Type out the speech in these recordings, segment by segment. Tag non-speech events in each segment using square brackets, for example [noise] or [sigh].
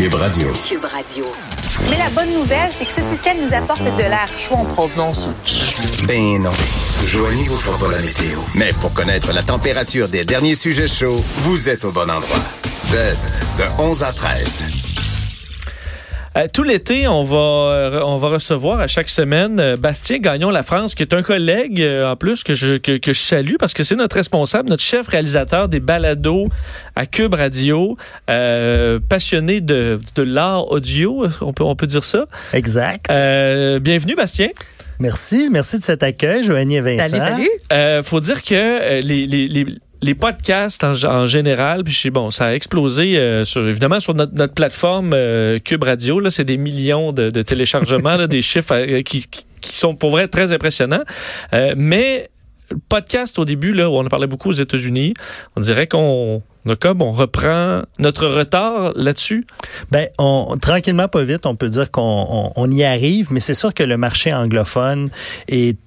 Cube Radio. Cube Radio. Mais la bonne nouvelle, c'est que ce système nous apporte de l'air chaud en provenance. Ben non. Joignez vous fera pas la météo. Mais pour connaître la température des derniers sujets chauds, vous êtes au bon endroit. Best de 11 à 13. Euh, tout l'été, on va euh, on va recevoir à chaque semaine euh, Bastien Gagnon La France, qui est un collègue en plus que je que, que je salue parce que c'est notre responsable, notre chef réalisateur des balados à Cube Radio, passionné de, de l'art audio, on peut on peut dire ça. Exact. bienvenue Bastien. Merci, merci de cet accueil, Joanie et Vincent. Salut, salut. faut dire que les, les, les les podcasts en, général, puis bon, ça a explosé euh, sur évidemment sur notre, notre plateforme euh, Cube Radio. Là, c'est des millions de, de téléchargements, là, [laughs] des chiffres euh, qui, qui, sont pour vrai très impressionnants. mais le podcast au début, là, où on en parlait beaucoup aux États-Unis, on dirait qu'on comme on reprend notre retard là-dessus? Ben, on, tranquillement, pas vite, on peut dire qu'on on y arrive, mais c'est sûr que le marché anglophone est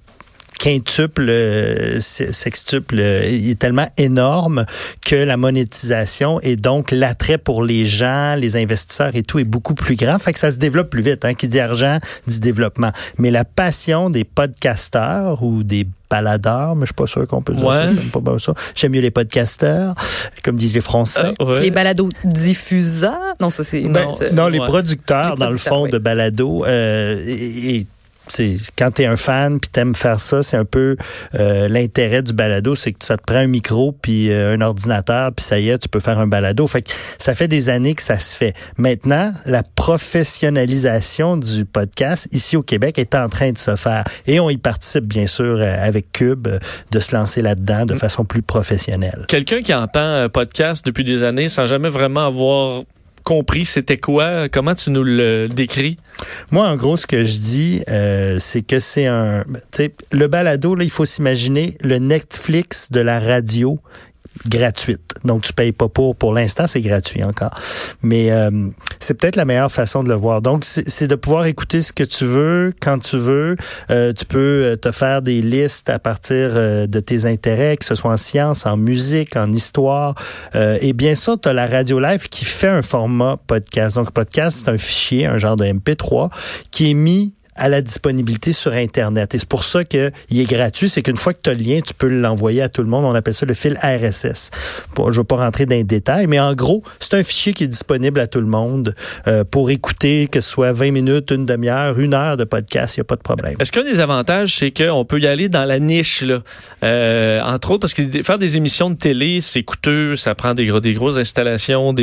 quintuple, euh, sextuple, euh, il est tellement énorme que la monétisation et donc l'attrait pour les gens, les investisseurs et tout est beaucoup plus grand. Fait que ça se développe plus vite. Hein. Qui dit argent dit développement. Mais la passion des podcasteurs ou des baladeurs, mais je suis pas sûr qu'on peut dire ça. J'aime pas ça. J'aime mieux les podcasteurs, comme disent les Français. Euh, les balados diffuseurs. Non, ça c'est ben, non, les producteurs, dans le fond de balado euh, et c'est quand tu es un fan puis t'aimes faire ça, c'est un peu euh, l'intérêt du balado, c'est que ça te prend un micro puis euh, un ordinateur puis ça y est, tu peux faire un balado. Fait que ça fait des années que ça se fait. Maintenant, la professionnalisation du podcast ici au Québec est en train de se faire et on y participe bien sûr euh, avec Cube de se lancer là-dedans de mm. façon plus professionnelle. Quelqu'un qui entend podcast depuis des années sans jamais vraiment avoir compris c'était quoi? Comment tu nous le décris? Moi, en gros, ce que je dis, euh, c'est que c'est un... Le balado, là, il faut s'imaginer le Netflix de la radio gratuite. Donc, tu payes pas pour. Pour l'instant, c'est gratuit encore. Mais euh, c'est peut-être la meilleure façon de le voir. Donc, c'est de pouvoir écouter ce que tu veux, quand tu veux. Euh, tu peux euh, te faire des listes à partir de tes intérêts, que ce soit en sciences, en musique, en histoire. et bien sûr, tu as la radio live qui fait un format podcast. Donc, podcast, c'est un fichier, un genre de MP3, qui est mis à la disponibilité sur Internet. Et c'est pour ça qu'il est gratuit. C'est qu'une fois que tu as le lien, tu peux l'envoyer à tout le monde. On appelle ça le fil RSS. Je ne vais pas rentrer dans les détails, mais en gros, c'est un fichier qui est disponible à tout le monde euh, pour écouter, que ce soit 20 minutes, une demi-heure, une heure de podcast. Il n'y a pas de problème. Est-ce qu'un des avantages, c'est qu'on peut y aller dans la niche, là? Euh, entre autres, parce que faire des émissions de télé, c'est coûteux, ça prend des, des grosses installations.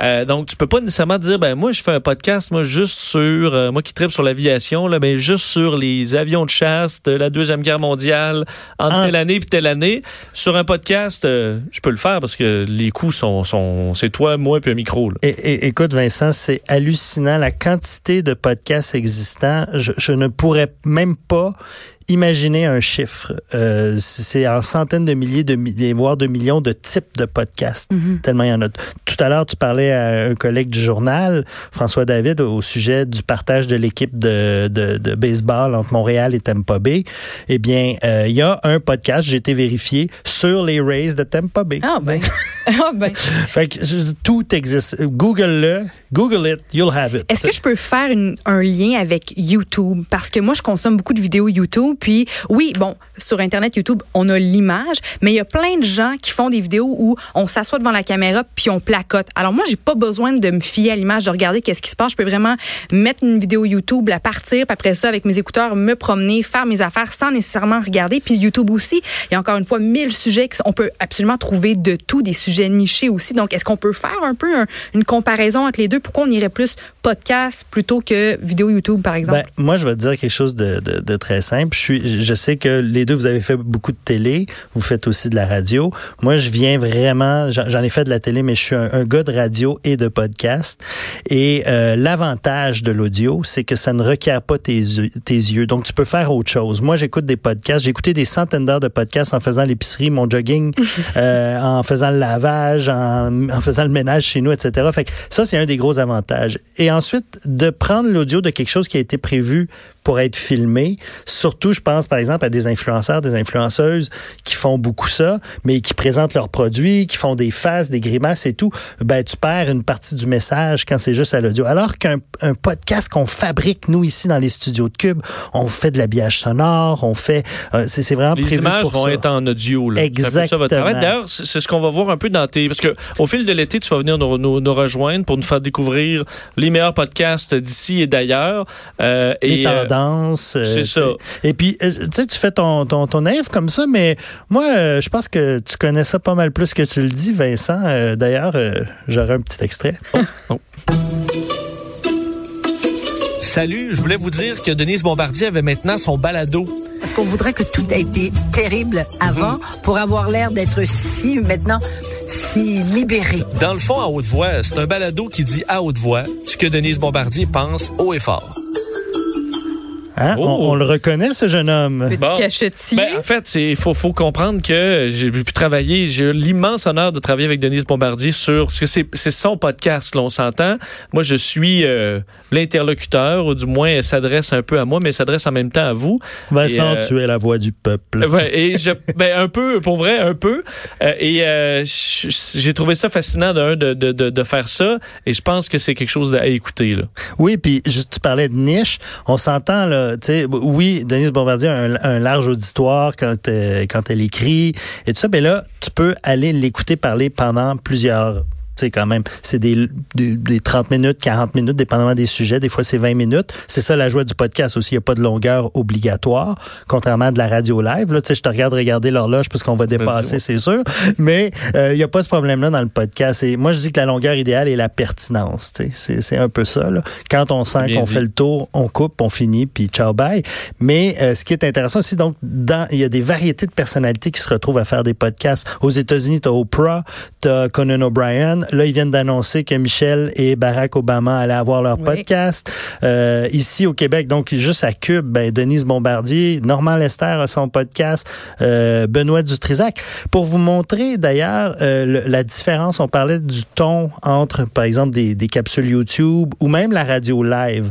Euh, donc, tu peux pas nécessairement dire, ben moi, je fais un podcast, moi, juste sur, moi qui tripe sur l'aviation, mais juste sur les avions de chasse de la Deuxième Guerre mondiale, entre telle année et telle année. Sur un podcast, euh, je peux le faire parce que les coûts sont, sont c'est toi, moi, puis un micro. Et, écoute, Vincent, c'est hallucinant la quantité de podcasts existants. je ne pourrais même pas Imaginez un chiffre. Euh, c'est en centaines de milliers, de milliers, voire de millions de types de podcasts. Mhm. Tellement il y en a. Tout à l'heure, tu parlais à un collègue du journal, François David, au sujet du partage de l'équipe de, de, de, baseball entre Montréal et Tampa Bay. Eh bien, euh, il y a un podcast, j'ai été vérifié, sur les Rays de Tampa Bay. Ah ben. [laughs] [laughs] ah ben. fait que tout existe. Google-le, Google it, you'll have it. Est-ce que je peux faire une, un lien avec YouTube? Parce que moi, je consomme beaucoup de vidéos YouTube puis oui, bon, sur Internet, YouTube, on a l'image, mais il y a plein de gens qui font des vidéos où on s'assoit devant la caméra puis on placote. Alors moi, j'ai pas besoin de me fier à l'image, de regarder qu'est-ce qui se passe. Je peux vraiment mettre une vidéo YouTube, la partir, puis après ça, avec mes écouteurs, me promener, faire mes affaires sans nécessairement regarder. Puis YouTube aussi, il y a encore une fois mille sujets qu'on peut absolument trouver de tout, des sujets nichés aussi. Donc, est-ce qu'on peut faire un peu une comparaison entre les deux? Pourquoi on irait plus podcast plutôt que vidéo YouTube, par exemple? Ben, moi, je vais te dire quelque chose de, très simple. Je je sais que les deux, vous avez fait beaucoup de télé, vous faites aussi de la radio. Moi, je viens vraiment, j'en ai fait de la télé, mais je suis un, gars de radio et de podcast. Et euh, l'avantage de l'audio, c'est que ça ne requiert pas tes, tes yeux. Donc, tu peux faire autre chose. Moi, j'écoute des podcasts. J'ai écouté des centaines d'heures de podcasts en faisant l'épicerie, mon jogging, [laughs] euh, en faisant le lavage, en, en, faisant le ménage chez nous, etc. Fait que ça, c'est un des gros avantages. Et ensuite, de prendre l'audio de quelque chose qui a été prévu pour être filmé. Surtout, je pense par exemple à des influenceurs, des influenceuses qui font beaucoup ça, mais qui présentent leurs produits, qui font des faces, des grimaces et tout. Ben, tu perds une partie du message quand c'est juste à l'audio. Alors qu'un un podcast qu'on fabrique, nous, ici, dans les studios de Cube, on fait de l'habillage sonore, on fait... Euh, c'est vraiment Les prévu images pour vont ça. être en audio. là. Exactement. D'ailleurs, c'est ce qu'on va voir un peu dans tes... Parce que au fil de l'été, tu vas venir nous, nous- nous rejoindre pour nous faire découvrir les meilleurs podcasts d'ici et d'ailleurs. Euh, et, euh, tendances. Euh, c'est ça. Et puis, euh, tu sais, tu fais ton, ton, ton naïf comme ça, mais moi, euh, je pense que tu connais ça pas mal plus que tu le dis, Vincent. Euh, D'ailleurs, euh, j'aurais un petit extrait. Salut, je voulais vous dire que Denise Bombardier avait maintenant son balado. Parce qu'on voudrait que tout a été terrible avant pour avoir l'air d'être si, maintenant, si libéré. Dans le fond, à haute voix, c'est un balado qui dit à haute voix ce que Denise Bombardier pense haut et fort. Hein? Oh. On, on le reconnaît, ce jeune homme. Petit Bon. cachetier. Ben, en fait, il faut, faut comprendre que j'ai pu travailler, j'ai eu l'immense honneur de travailler avec Denise Bombardier sur, parce que c'est c'est son podcast, là, on s'entend. Moi, je suis euh, l'interlocuteur, ou du moins, elle s'adresse un peu à moi, mais elle s'adresse en même temps à vous. Vincent, Et, euh, tu es la voix du peuple. Ouais, et je, ben, un peu, pour vrai, un peu. Euh, et euh, j'ai trouvé ça fascinant d'un de, de, de, de faire ça, et je pense que c'est quelque chose à écouter. Là. Oui, puis juste tu parlais de niche, on s'entend là, oui, Denise Bombardier a un, large auditoire quand euh, quand elle écrit et tout ça, mais là, tu peux aller l'écouter parler pendant plusieurs sais, quand même, c'est des, des, des 30 minutes, 40 minutes, dépendamment des sujets. Des fois, c'est 20 minutes. C'est ça la joie du podcast aussi. Il n'y a pas de longueur obligatoire, contrairement à de la radio live. Là, tu sais, je te regarde regarder l'horloge parce qu'on va dépasser, c'est sûr. Mais euh, il n'y a pas ce problème-là dans le podcast. Et moi, je dis que la longueur idéale est la pertinence. Tu sais, c'est, c'est un peu ça. Là. Quand on sent qu'on fait le tour, on coupe, on finit, puis ciao, bye. Mais euh, ce qui est intéressant aussi, donc, dans, il y a des variétés de personnalités qui se retrouvent à faire des podcasts. Aux États-Unis, tu as Oprah, tu as Conan O'Brien. Là, ils viennent d'annoncer que Michel et Barack Obama allaient avoir leur Oui. podcast. Euh, ici, au Québec, donc, juste à Cube, ben, Denise Bombardier, Normand Lester a son podcast, euh, Benoît Dutrisac. Pour vous montrer, d'ailleurs, euh, la différence, on parlait du ton entre, par exemple, des, des capsules YouTube ou même la radio live.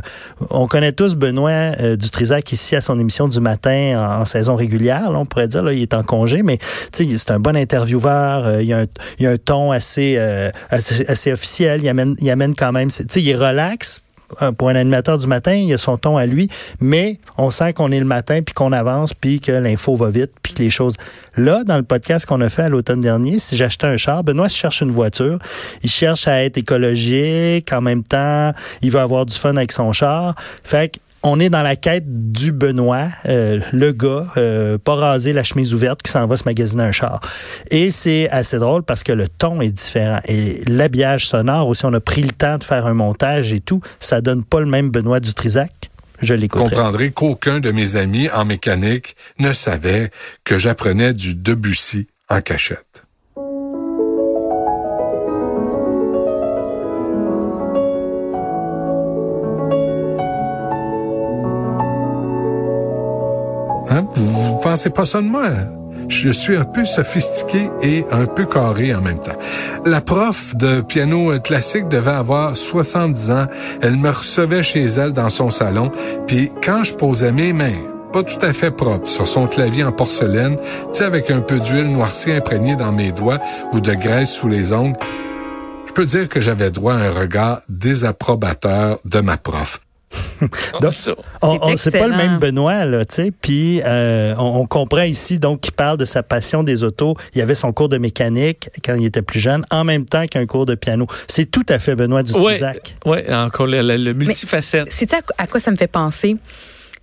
On connaît tous Benoît euh, Dutrisac ici à son émission du matin en, en saison régulière, là, on pourrait dire, là, il est en congé, mais tu sais, c'est un bon intervieweur, euh, il, y a un, il y a un ton assez, euh, assez, officiel, il amène, il amène quand même, tu sais, il est relax, euh, pour un animateur du matin, il a son ton à lui, mais on sent qu'on est le matin, puis qu'on avance, puis que l'info va vite, puis que les choses... Là, dans le podcast qu'on a fait à l'automne dernier, si j'achetais un char, Benoît se cherche une voiture, il cherche à être écologique, en même temps, il veut avoir du fun avec son char. Fait que on est dans la quête du Benoît, euh, le gars, euh, pas rasé, la chemise ouverte, qui s'en va se magasiner un char. Et c'est assez drôle parce que le ton est différent. Et l'habillage sonore aussi, on a pris le temps de faire un montage et tout. Ça donne pas le même Benoît Dutrisac. Je Vous l'écouterai. comprendrez qu'aucun de mes amis en mécanique ne savait que j'apprenais du Debussy en cachette. Hein? Vous, vous pensez pas moi? Je suis un peu sophistiqué et un peu carré en même temps. La prof de piano classique devait avoir 70 ans. Elle me recevait chez elle dans son salon, puis quand je posais mes mains, pas tout à fait propres, sur son clavier en porcelaine, tu avec un peu d'huile noircie imprégnée dans mes doigts ou de graisse sous les ongles, je peux dire que j'avais droit à un regard désapprobateur de ma prof. [laughs] Donc, C'est c'est pas le même Benoît, là, tu sais. Puis euh, on, on comprend ici, donc, qu'il parle de sa passion des autos. Il avait son cours de mécanique quand il était plus jeune, en même temps qu'un cours de piano. C'est tout à fait Benoît Ouais, Dutrisac. ouais, encore le, le- le multifacette. C'est-tu à, à quoi ça me fait penser?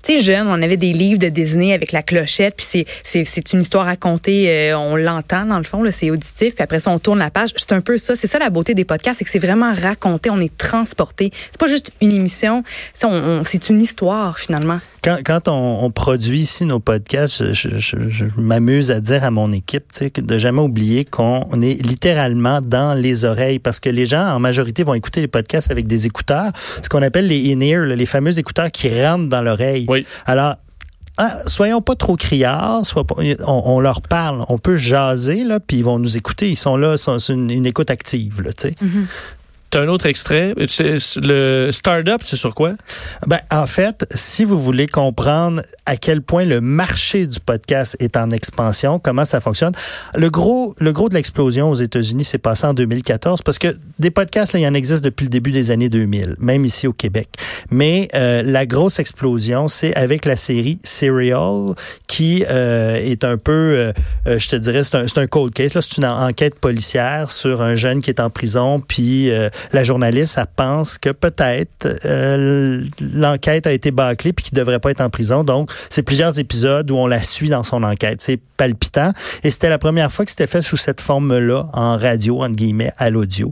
Tu sais, jeune, on avait des livres de Disney avec la clochette, puis c'est, une histoire racontée, euh, on l'entend dans le fond, c'est auditif, puis après ça, on tourne la page. C'est un peu ça, c'est ça la beauté des podcasts, c'est que c'est vraiment raconté, on est transporté. C'est pas juste une émission, on- c'est une histoire finalement. Quand, quand on, produit ici nos podcasts, je, m'amuse à dire à mon équipe de jamais oublier qu'on est littéralement dans les oreilles parce que les gens, en majorité, vont écouter les podcasts avec des écouteurs, ce qu'on appelle les in-ear, les fameux écouteurs qui rentrent dans l'oreille. Oui. Alors, ah, soyons pas trop criards, pas- on, on leur parle, on peut jaser, là, puis ils vont nous écouter. Ils sont là, c'est une, une écoute active, là, tu sais. Tu as un autre extrait? Le Startup, c'est sur quoi? Ben, en fait, si vous voulez comprendre à quel point le marché du podcast est en expansion, comment ça fonctionne, le gros, le gros de l'explosion aux États-Unis s'est passé en 2014 parce que des podcasts, là, il y en existe depuis le début des années 2000, même ici au Québec. Mais euh, la grosse explosion, c'est avec la série Serial, qui euh, est un peu, euh, euh, je te dirais, c'est un, un cold case. C'est une en- enquête policière sur un jeune qui est en prison, puis euh, la journaliste, elle pense que peut-être euh, l'enquête a été bâclée puis qu'il devrait pas être en prison. Donc, c'est plusieurs épisodes où on la suit dans son enquête. C'est palpitant. Et c'était la première fois que c'était fait sous cette forme-là, en radio, entre guillemets, à l'audio.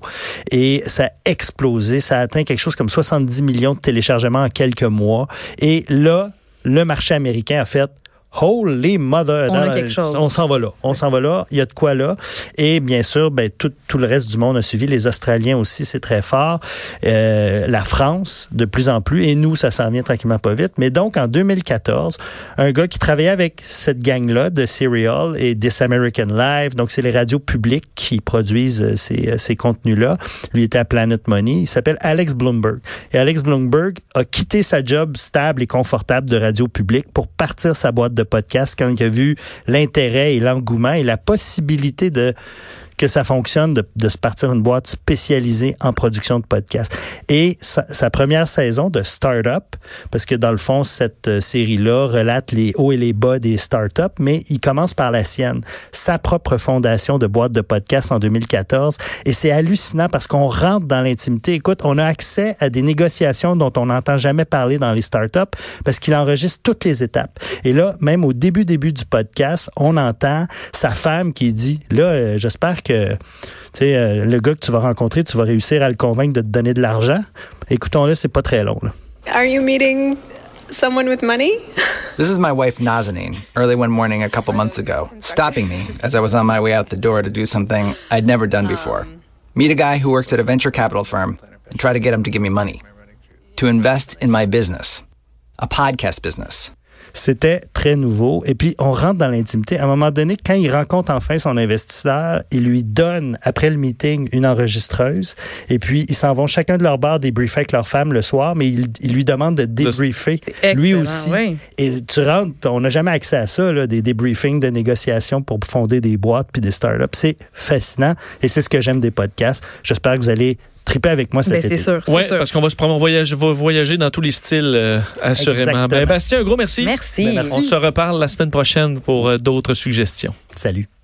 Et ça a explosé. Ça a atteint quelque chose comme 70 millions de téléchargements en quelques mois. Et là, le marché américain a fait Holy mother! On a Dans- quelque chose. On s'en va là. On s'en va là. Il y a de quoi là. Et bien sûr, ben, tout, tout le reste du monde a suivi. Les Australiens aussi, c'est très fort. Euh, la France, de plus en plus. Et nous, ça s'en vient tranquillement pas vite. Mais donc, en 2014, un gars qui travaillait avec cette gang-là de Serial et This American Life, donc c'est les radios publiques qui produisent euh, ces, euh, ces contenus-là. Lui était à Planet Money. Il s'appelle Alex Bloomberg. Et Alex Bloomberg a quitté sa job stable et confortable de radio publique pour partir sa boîte de podcast quand il a vu l'intérêt et l'engouement et la possibilité de que ça fonctionne de, se partir une boîte spécialisée en production de podcasts. Et sa, sa première saison de Startup, parce que dans le fond, cette euh, série-là relate les hauts et les bas des startups, mais il commence par la sienne, sa propre fondation de boîte de podcasts en 2014. Et c'est hallucinant parce qu'on rentre dans l'intimité. Écoute, on a accès à des négociations dont on n'entend jamais parler dans les startups parce qu'il enregistre toutes les étapes. Et là, même au début, début du podcast, on entend sa femme qui dit, là, euh, j'espère que tu sais, euh, le gars que tu vas rencontrer, tu vas réussir à le convaincre de te donner de l'argent. Écoutons-le, c'est pas très long. Là. Are you meeting someone with money? This is my wife Nazanin, early one morning a couple months ago, stopping me as I was on my way out the door to do something I'd never done before. Meet a guy who works at a venture capital firm and try to get him to give me money to invest in my business, a podcast business. C'était très nouveau. Et puis, on rentre dans l'intimité. À un moment donné, quand il rencontre enfin son investisseur, il lui donne, après le meeting, une enregistreuse. Et puis, ils s'en vont chacun de leur bar débriefer avec leur femme le soir, mais il, il lui demande de débriefer lui aussi. oui. Et tu rentres, on n'a jamais accès à ça, là, des débriefings de négociations pour fonder des boîtes puis des startups. C'est fascinant. Et c'est ce que j'aime des podcasts. J'espère que vous allez triper avec moi cet Ben, été. c'est sûr, parce qu'on va se prendre, on voyage, va voyager dans tous les styles, euh, assurément. Exactement. Ben, Bastien, un gros merci. Merci. Ben, merci. On se reparle la semaine prochaine pour euh, d'autres suggestions. Salut.